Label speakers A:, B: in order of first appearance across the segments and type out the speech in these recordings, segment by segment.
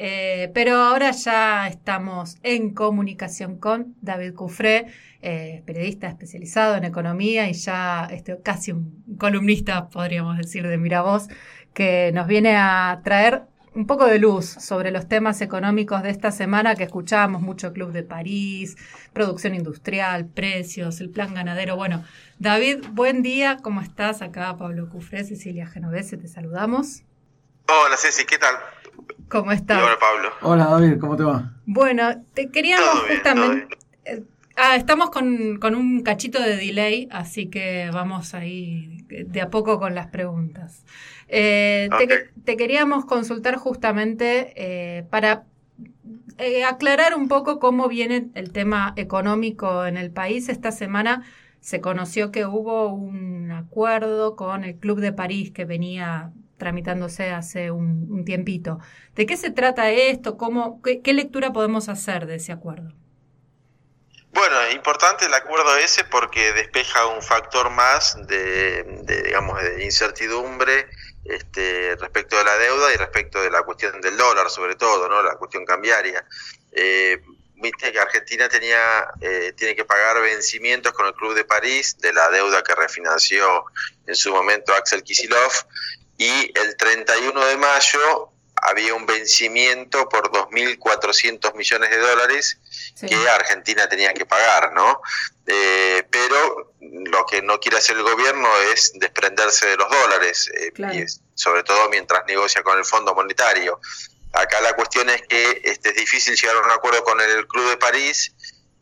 A: Eh, pero ahora ya estamos en comunicación con David Cufré, eh, periodista especializado en economía y ya este, casi un columnista, podríamos decir, de Miravoz, que nos viene a traer un poco de luz sobre los temas económicos de esta semana que escuchábamos mucho Club de París, producción industrial, precios, el plan ganadero. Bueno, David, buen día, ¿cómo estás? Acá Pablo Cufré, Cecilia Genovese, te saludamos.
B: Hola Ceci, ¿qué tal?
A: ¿Cómo estás?
B: Hola Pablo.
C: Hola David, ¿cómo te va?
A: Bueno, te queríamos justamente... Eh, ah, estamos con, con, un cachito de delay, así que vamos ahí de a poco con las preguntas. Eh, te, queríamos consultar justamente eh, para eh, aclarar un poco cómo viene el tema económico en el país. Esta semana se conoció que hubo un acuerdo con el Club de París que venía tramitándose hace un, tiempito. ¿De qué se trata esto? ¿Cómo, qué, lectura podemos hacer de ese acuerdo?
B: Bueno, importante el acuerdo ese porque despeja un factor más de, de digamos, de incertidumbre este, respecto de la deuda y respecto de la cuestión del dólar, sobre todo, ¿no? la cuestión cambiaria. Eh, viste que Argentina tenía eh, tiene que pagar vencimientos con el Club de París de la deuda que refinanció en su momento Axel Kisilov y el 31 de mayo había un vencimiento por 2.400 millones de dólares que Argentina tenía que pagar, ¿no? Eh, pero lo que no quiere hacer el gobierno es desprenderse de los dólares, eh, sobre todo mientras negocia con el Fondo Monetario. Acá la cuestión es que este, es difícil llegar a un acuerdo con el Club de París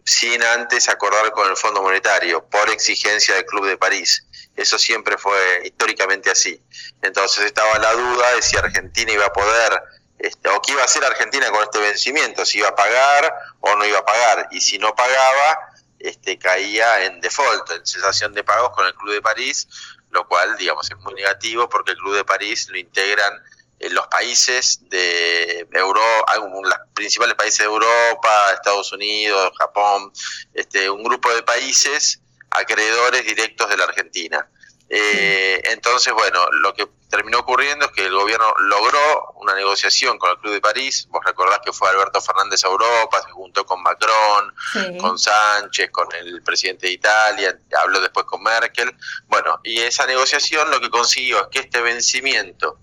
B: sin antes acordar con el Fondo Monetario, por exigencia del Club de París. Eso siempre fue históricamente así. Entonces estaba la duda de si Argentina iba a poder, este, o qué iba a hacer Argentina con este vencimiento, si iba a pagar o no iba a pagar. Y si no pagaba, este, caía en default, en cesación de pagos con el Club de París, lo cual, digamos, es muy negativo porque el Club de París lo integran los países de Europa, los principales países de Europa, Estados Unidos, Japón, este, un grupo de países acreedores directos de la Argentina. Eh, entonces, bueno, lo que terminó ocurriendo es que el gobierno logró una negociación con el Club de París. Vos recordás que fue Alberto Fernández a Europa, se juntó con Macron, con Sánchez, con el presidente de Italia, habló después con Merkel. Bueno, y esa negociación lo que consiguió es que este vencimiento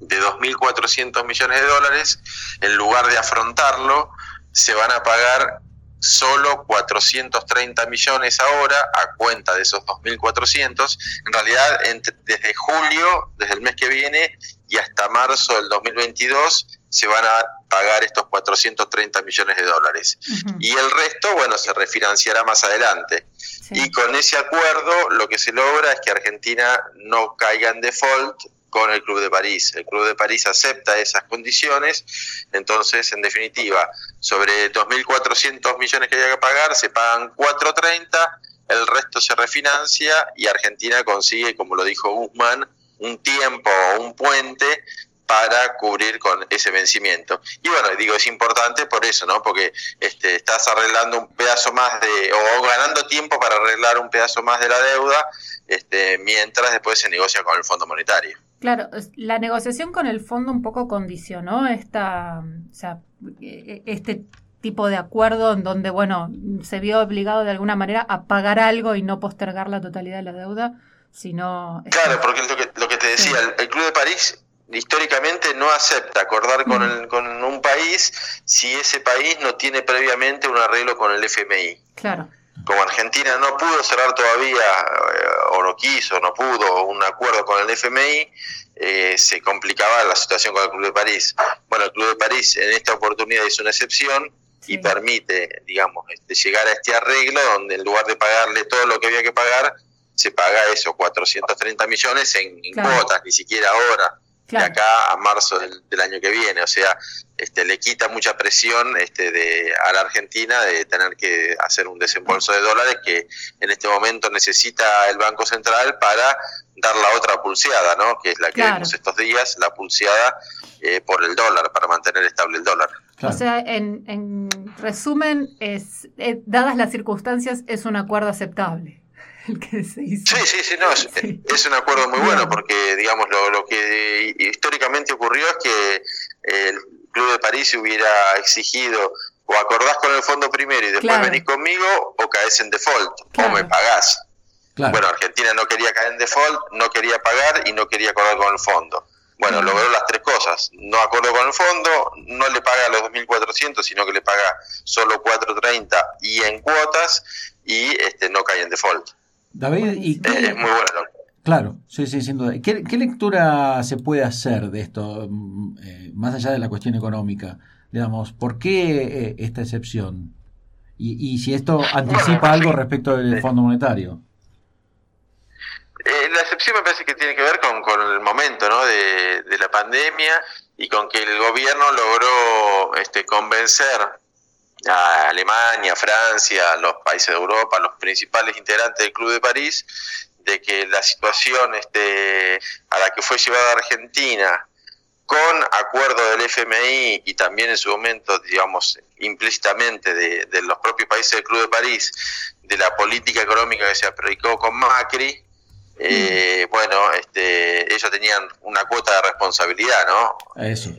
B: de 2.400 millones de dólares, en lugar de afrontarlo, se van a pagar solo 430 millones ahora a cuenta de esos 2.400. En realidad, desde julio, desde el mes que viene y hasta marzo del 2022, se van a pagar estos 430 millones de dólares. Y el resto, bueno, se refinanciará más adelante. Y con ese acuerdo lo que se logra es que Argentina no caiga en default con el Club de París. El Club de París acepta esas condiciones, entonces, en definitiva, sobre 2.400 millones que haya que pagar, se pagan 430, el resto se refinancia y Argentina consigue, como lo dijo Guzmán, un tiempo o un puente para cubrir con ese vencimiento. Y bueno, digo, es importante por eso, ¿no? Porque este, estás arreglando un pedazo más de, o ganando tiempo para arreglar un pedazo más de la deuda, este, mientras después se negocia con el Fondo Monetario.
A: Claro, la negociación con el fondo un poco condicionó esta, o sea, e, e, este tipo de acuerdo en donde, bueno, se vio obligado de alguna manera a pagar algo y no postergar la totalidad de la deuda, sino...
B: Claro, porque es lo que, lo que te decía, el, Club de París históricamente no acepta acordar con, el, con un país si ese país no tiene previamente un arreglo con el FMI.
A: Claro
B: como Argentina no pudo cerrar todavía, eh, o no quiso, no pudo, un acuerdo con el FMI, eh, se complicaba la situación con el Club de París. Bueno, el Club de París en esta oportunidad hizo una excepción y permite, digamos, este, llegar a este arreglo donde en lugar de pagarle todo lo que había que pagar, se paga eso, 430 millones en, cuotas, ni siquiera ahora de acá a marzo del, año que viene. O sea, este, le quita mucha presión este, de, a la Argentina de tener que hacer un desembolso de dólares que en este momento necesita el Banco Central para dar la otra pulseada, ¿no? que es la que vemos estos días, la pulseada eh, por el dólar, para mantener estable el dólar.
A: O sea, en, en resumen, es, eh, dadas las circunstancias, es un acuerdo aceptable.
B: Sí, sí, sí, no, es, un acuerdo muy bueno porque, digamos, lo, lo, que históricamente ocurrió es que el Club de París hubiera exigido o acordás con el fondo primero y después venís conmigo o caes en default o me pagás. Bueno, Argentina no quería caer en default, no quería pagar y no quería acordar con el fondo. Bueno, logró las tres cosas. No acordó con el fondo, no le paga los 2.400, sino que le paga solo 4.30 y en cuotas y este no cae en default.
C: David, ¿y
B: muy bueno.
C: Claro, sí, sí, sin duda. ¿Qué, lectura se puede hacer de esto, mm, eh, más allá de la cuestión económica? Digamos, ¿por qué eh, esta excepción? Y, y si esto anticipa algo respecto del Fondo Monetario.
B: Eh, la excepción me parece que tiene que ver con, con el momento ¿no? de, de, la pandemia y con que el gobierno logró este, convencer a Alemania, Francia, los países de Europa, los principales integrantes del Club de París, de que la situación este, a la que fue llevada Argentina con acuerdo del FMI y también en su momento, digamos, implícitamente de, de los propios países del Club de París, de la política económica que se aplicó con Macri, eh, bueno, este, ellos tenían una cuota de responsabilidad, ¿no?
C: Eso.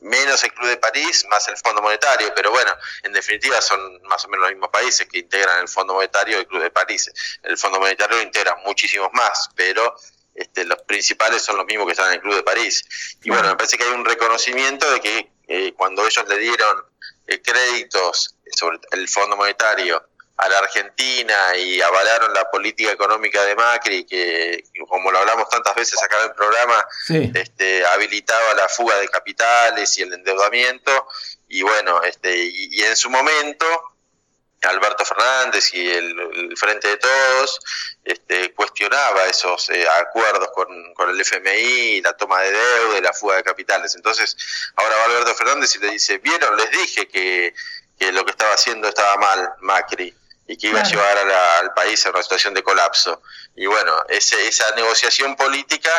B: Menos el Club de París, más el Fondo Monetario, pero bueno, en definitiva son más o menos los mismos países que integran el Fondo Monetario y el Club de París. El Fondo Monetario lo integra muchísimos más, pero este, los principales son los mismos que están en el Club de París. Y bueno, me parece que hay un reconocimiento de que eh, cuando ellos le dieron eh, créditos sobre el Fondo Monetario a la Argentina y avalaron la política económica de Macri, que como lo hablamos tantas veces acá en el programa, este, habilitaba la fuga de capitales y el endeudamiento, y bueno, este, y, en su momento Alberto Fernández y el, Frente de Todos este, cuestionaba esos eh, acuerdos con, con, el FMI, la toma de deuda y la fuga de capitales. Entonces, ahora va Alberto Fernández y le dice, vieron, les dije que, que lo que estaba haciendo estaba mal, Macri y que iba a llevar al país a una situación de colapso. Y bueno, ese, esa negociación política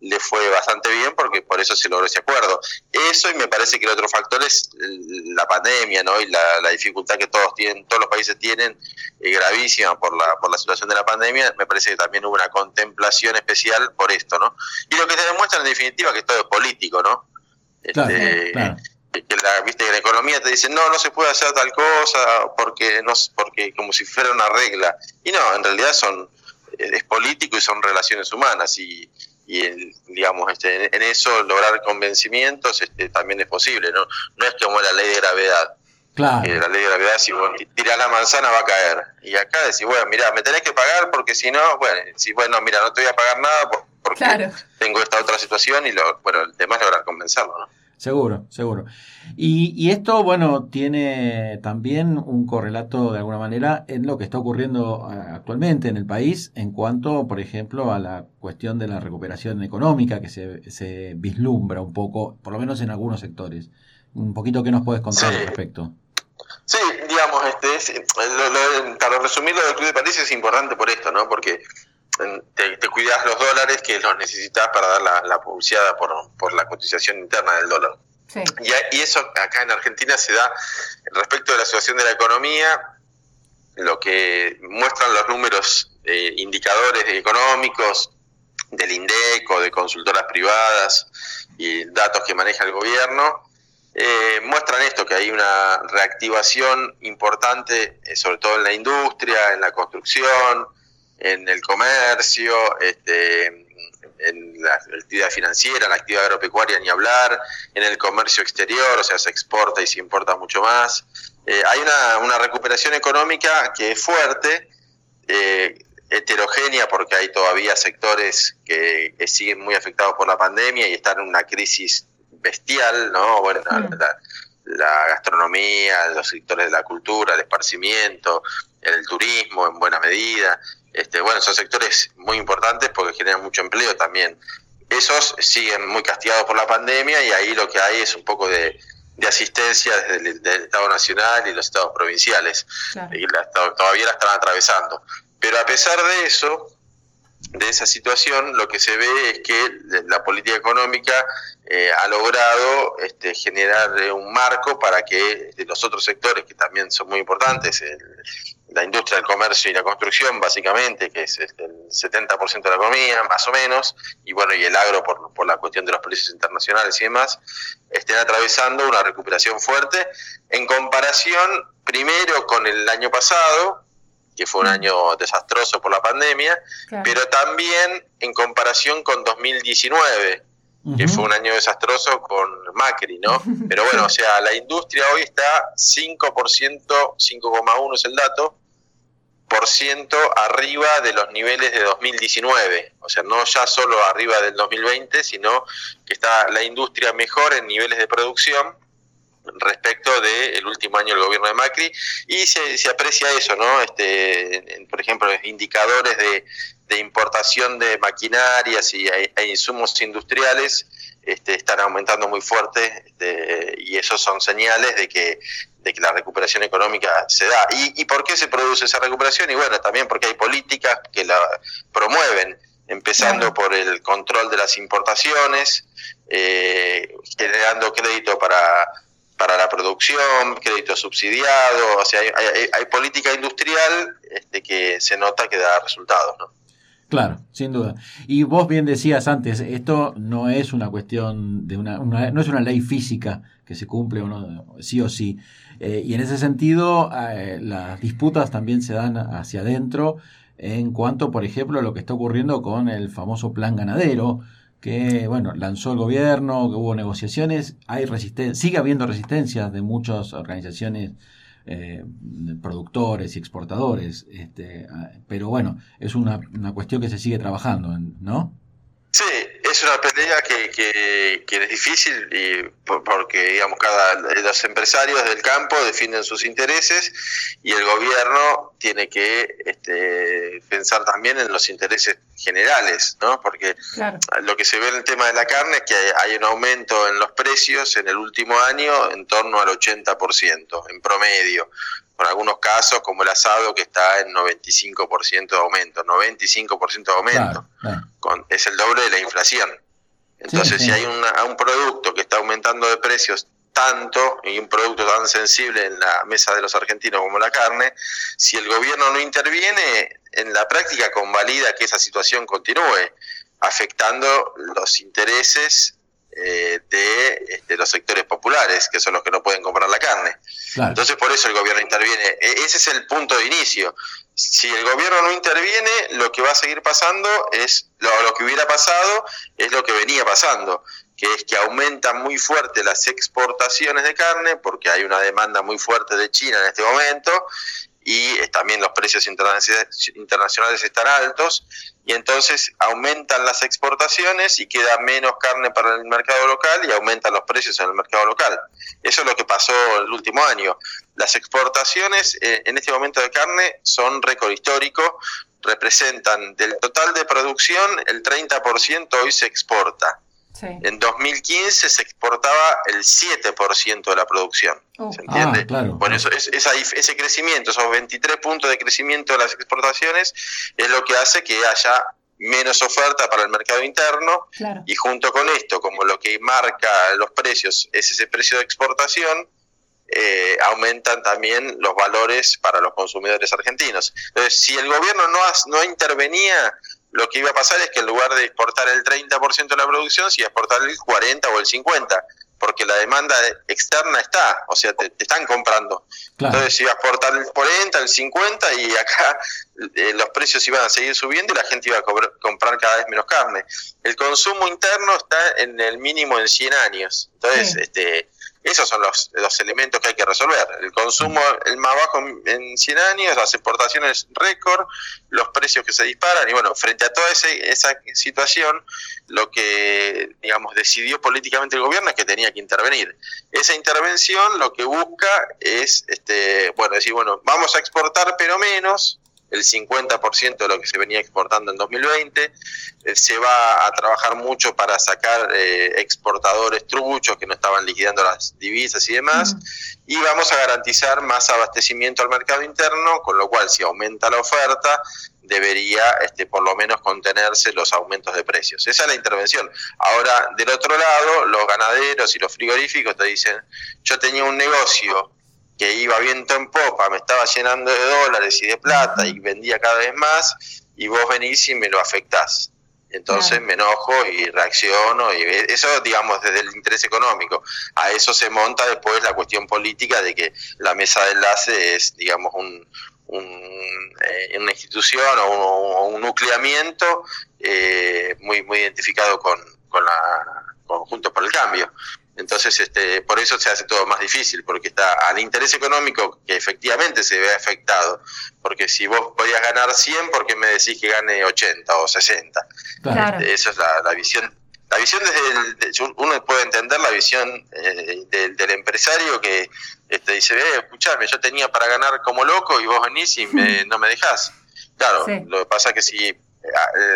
B: le fue bastante bien porque por eso se logró ese acuerdo. Eso y me parece que el otro factor es la pandemia, ¿no? Y la, dificultad que todos tienen, todos los países tienen, eh, gravísima por la, por la situación de la pandemia. Me parece que también hubo una contemplación especial por esto, ¿no? Y lo que te demuestra en definitiva que todo es político, ¿no?
C: Este,
B: que la, viste la economía te dice no no se puede hacer tal cosa porque no porque como si fuera una regla y no en realidad son eh, es político y son relaciones humanas y, y digamos este en eso lograr convencimientos este también es posible no no es como la ley de gravedad
C: Claro.
B: la ley de gravedad, si vos tirás la manzana va a caer. Y acá decís, bueno, mira, me tenés que pagar porque si no, bueno, si bueno, mira, no te voy a pagar nada porque tengo esta otra situación y lo, bueno, el tema es lograr convencerlo, ¿no?
C: Seguro, seguro. Y, y, esto, bueno, tiene también un correlato de alguna manera en lo que está ocurriendo eh, actualmente en el país en cuanto, por ejemplo, a la cuestión de la recuperación económica que se, se vislumbra un poco, por lo menos en algunos sectores. Un poquito qué nos puedes contar al respecto.
B: Sí, digamos, este, para resumir lo del Club de París es importante por esto, ¿no? Porque te, te, cuidas los dólares que los necesitas para dar la, la publicidad por, por, la cotización interna del dólar. Y, eso acá en Argentina se da respecto de la situación de la economía, lo que muestran los números eh, indicadores económicos del INDECO, de consultoras privadas y datos que maneja el gobierno, eh, muestran esto, que hay una reactivación importante, eh, sobre todo en la industria, en la construcción, en el comercio, este, en la actividad financiera, en la actividad agropecuaria, ni hablar, en el comercio exterior, o sea, se exporta y se importa mucho más. Eh, hay una, una, recuperación económica que es fuerte, eh, heterogénea, porque hay todavía sectores que, siguen muy afectados por la pandemia y están en una crisis bestial, ¿no? Bueno, la, la gastronomía, los sectores de la cultura, el esparcimiento, el turismo en buena medida. Este, bueno, son sectores muy importantes porque generan mucho empleo también. Esos siguen muy castigados por la pandemia y ahí lo que hay es un poco de, asistencia desde el, Estado Nacional y los Estados provinciales. Y todavía la están atravesando. Pero a pesar de eso, de esa situación, lo que se ve es que la política económica eh, ha logrado este, generar eh, un marco para que los otros sectores, que también son muy importantes, la industria del comercio y la construcción, básicamente, que es este, el 70% de la economía, más o menos, y bueno, y el agro por, por la cuestión de los precios internacionales y demás, estén atravesando una recuperación fuerte en comparación, primero, con el año pasado, que fue un año desastroso por la pandemia, pero también en comparación con 2019, que fue un año desastroso con Macri, ¿no? Pero bueno, o sea, la industria hoy está 5%, 5,1 es el dato, por ciento arriba de los niveles de 2019. O sea, no ya solo arriba del 2020, sino que está la industria mejor en niveles de producción respecto del último año del gobierno de Macri y se, se aprecia eso, ¿no? Este, por ejemplo, indicadores de, importación de maquinarias y, e, insumos industriales este, están aumentando muy fuerte este, y esos son señales de que, de que la recuperación económica se da. ¿Y, ¿Y por qué se produce esa recuperación? Y bueno, también porque hay políticas que la promueven empezando por el control de las importaciones, eh, generando crédito para para la producción, crédito subsidiado, o sea, hay, política industrial este, que se nota que da resultados, ¿no?
C: Claro, sin duda. Y vos bien decías antes, esto no es una cuestión de una, no es una ley física que se cumple o no, sí o sí. Eh, y en ese sentido, eh, las disputas también se dan hacia adentro en cuanto, por ejemplo, a lo que está ocurriendo con el famoso plan ganadero, que bueno, lanzó el gobierno, que hubo negociaciones, hay sigue habiendo resistencias de muchas organizaciones eh, productores y exportadores, este, ah, pero bueno, es una, una cuestión que se sigue trabajando, ¿no?
B: Es una pelea que, que, es difícil y porque digamos cada los empresarios del campo defienden sus intereses y el gobierno tiene que este, pensar también en los intereses generales, ¿no? Porque lo que se ve en el tema de la carne es que hay un aumento en los precios en el último año en torno al 80% en promedio con algunos casos como el asado que está en 95% de aumento, 95% de aumento, Con, es el doble de la inflación. Entonces, si hay un producto que está aumentando de precios tanto y un producto tan sensible en la mesa de los argentinos como la carne, si el gobierno no interviene, en la práctica convalida que esa situación continúe, afectando los intereses eh, de este, los sectores populares, que son los que no pueden comprar la carne. Entonces por eso el gobierno interviene. E, ese es el punto de inicio. Si el gobierno no interviene, lo que va a seguir pasando es, lo, lo que hubiera pasado es lo que venía pasando, que es que aumentan muy fuerte las exportaciones de carne, porque hay una demanda muy fuerte de China en este momento, y también los precios internacionales están altos y entonces aumentan las exportaciones y queda menos carne para el mercado local y aumentan los precios en el mercado local. Eso es lo que pasó el último año. Las exportaciones eh, en este momento de carne son récord histórico, representan del total de producción el 30% hoy se exporta. En 2015 se exportaba el 7% de la producción. Oh. ¿Se entiende? Ah, bueno, eso, es, ese crecimiento, esos 23 puntos de crecimiento de las exportaciones, es lo que hace que haya menos oferta para el mercado interno y junto con esto, como lo que marca los precios es ese precio de exportación, eh, aumentan también los valores para los consumidores argentinos. Entonces, si el gobierno no, no intervenía lo que iba a pasar es que en lugar de exportar el 30% de la producción, se iba a exportar el 40 o el 50, porque la demanda externa está, o sea, te, están comprando. Entonces se iba a exportar el 40, el 50 y acá eh, los precios iban a seguir subiendo y la gente iba a comprar cada vez menos carne. El consumo interno está en el mínimo en 100 años. Entonces, este esos son los, los elementos que hay que resolver. El consumo el más bajo en 100 años, las exportaciones récord, los precios que se disparan. Y bueno, frente a toda esa situación, lo que, digamos, decidió políticamente el gobierno es que tenía que intervenir. Esa intervención lo que busca es, este, bueno, decir, bueno, vamos a exportar pero menos, el 50% de lo que se venía exportando en 2020. Eh, se va a trabajar mucho para sacar eh, exportadores truchos que no estaban liquidando las divisas y demás. Y vamos a garantizar más abastecimiento al mercado interno, con lo cual si aumenta la oferta, debería este, por lo menos contenerse los aumentos de precios. Esa es la intervención. Ahora, del otro lado, los ganaderos y los frigoríficos te dicen, yo tenía un negocio que iba viento en popa, me estaba llenando de dólares y de plata y vendía cada vez más, y vos venís y me lo afectás. Entonces me enojo y reacciono, y eso, digamos, desde el interés económico. A eso se monta después la cuestión política de que la mesa de enlace es, digamos, un, eh, una institución o un, nucleamiento eh, muy, muy identificado con, con la Juntos por el Cambio. Entonces, este, por eso se hace todo más difícil, porque está al interés económico que efectivamente se ve afectado. Porque si vos podías ganar 100, ¿por qué me decís que gane 80 o 60? Claro. Este, esa es la, visión. La visión desde el, uno puede entender la visión eh, del, empresario que este, dice, eh, escuchame, yo tenía para ganar como loco y vos venís y no me dejás. Claro, lo que pasa es que si eh,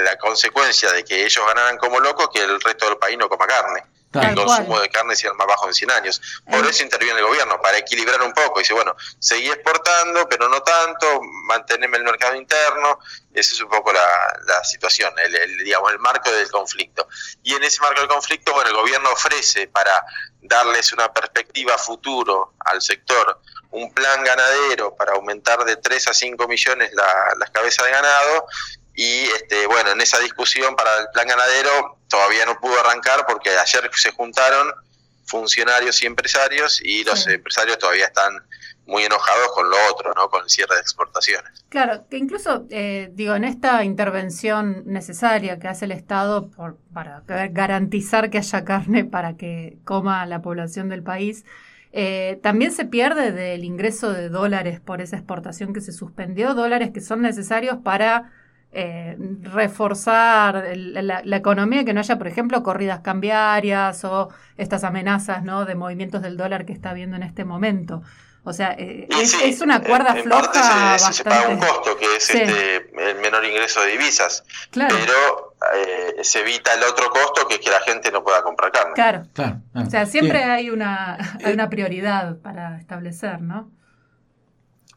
B: la consecuencia de que ellos ganaran como locos, que el resto del país no coma carne el consumo de carne sea el más bajo en 100 años. Por eso interviene el gobierno, para equilibrar un poco. Dice, bueno, seguí exportando, pero no tanto, mantenerme el mercado interno. Esa es un poco la, situación, el, digamos, el marco del conflicto. Y en ese marco del conflicto, bueno, el gobierno ofrece para darles una perspectiva futuro al sector un plan ganadero para aumentar de 3 a 5 millones las cabezas de ganado y este, bueno, en esa discusión para el plan ganadero todavía no pudo arrancar porque ayer se juntaron funcionarios y empresarios y los empresarios todavía están muy enojados con lo otro, ¿no? Con el cierre de exportaciones.
A: Claro, que incluso, eh, digo, en esta intervención necesaria que hace el Estado por, para garantizar que haya carne para que coma la población del país, eh, también se pierde del ingreso de dólares por esa exportación que se suspendió, dólares que son necesarios para eh, reforzar la, economía, que no haya, por ejemplo, corridas cambiarias o estas amenazas ¿no? de movimientos del dólar que está habiendo en este momento. O sea, eh, es, una cuerda floja.
B: se, paga un costo, que es este, el menor ingreso de divisas. Pero eh, se evita el otro costo, que es que la gente no pueda comprar carne.
A: Claro. O sea, siempre hay una, hay una prioridad para establecer, ¿no?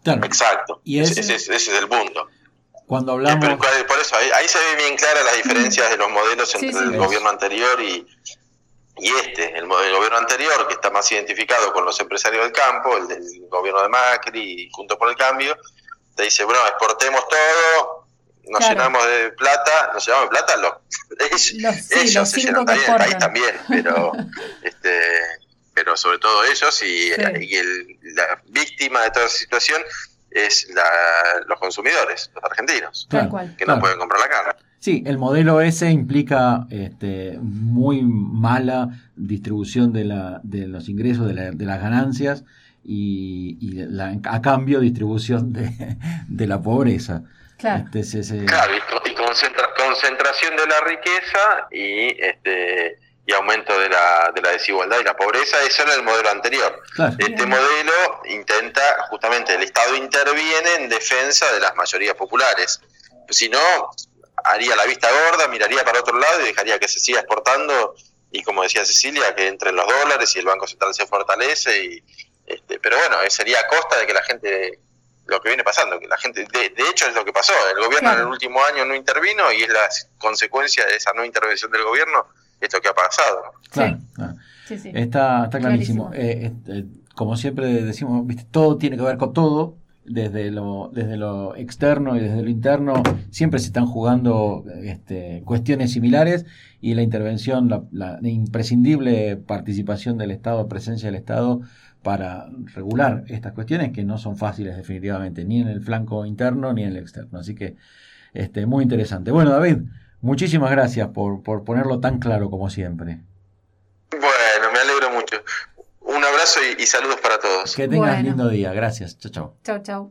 B: Exacto. Y ese, es el punto.
C: Cuando hablamos...
B: por eso, ahí, se ven bien claras las diferencias de los modelos entre el gobierno anterior y, y este, el, modelo gobierno anterior, que está más identificado con los empresarios del campo, el del gobierno de Macri y junto por el cambio, te dice, bueno, exportemos todo, nos llenamos de plata, nos llenamos de plata los, ellos, se llenan también, el país también, pero este pero sobre todo ellos y, y el, la víctima de toda esa situación es la, los consumidores, los argentinos, que no pueden comprar la carne.
C: Sí, el modelo ese implica este, muy mala distribución de, la, de los ingresos, de, la, de las ganancias y, y la, a cambio distribución de, de la pobreza.
B: Claro, este, claro y, concentración de la riqueza y este y aumento de la, de la desigualdad y la pobreza, eso era el modelo anterior. Este modelo intenta, justamente, el Estado interviene en defensa de las mayorías populares. Si no, haría la vista gorda, miraría para otro lado y dejaría que se siga exportando y, como decía Cecilia, que entren los dólares y el Banco Central se fortalece. Y, este, pero bueno, sería a costa de que la gente lo que viene pasando, que la gente, de, hecho es lo que pasó, el gobierno en el último año no intervino y es la consecuencia de esa no intervención del gobierno esto que ha pasado.
C: Claro, Está, está clarísimo. Eh, eh, como siempre decimos, ¿viste? todo tiene que ver con todo, desde lo, desde lo externo y desde lo interno, siempre se están jugando este, cuestiones similares y la intervención, la, la, imprescindible participación del Estado, presencia del Estado para regular estas cuestiones que no son fáciles definitivamente, ni en el flanco interno ni en el externo. Así que este, muy interesante. Bueno, David, Muchísimas gracias por, por ponerlo tan claro como siempre.
B: Bueno, me alegro mucho. Un abrazo y, saludos para todos.
C: Que tengas lindo día. Gracias. Chao, chao.
A: Chao, chao.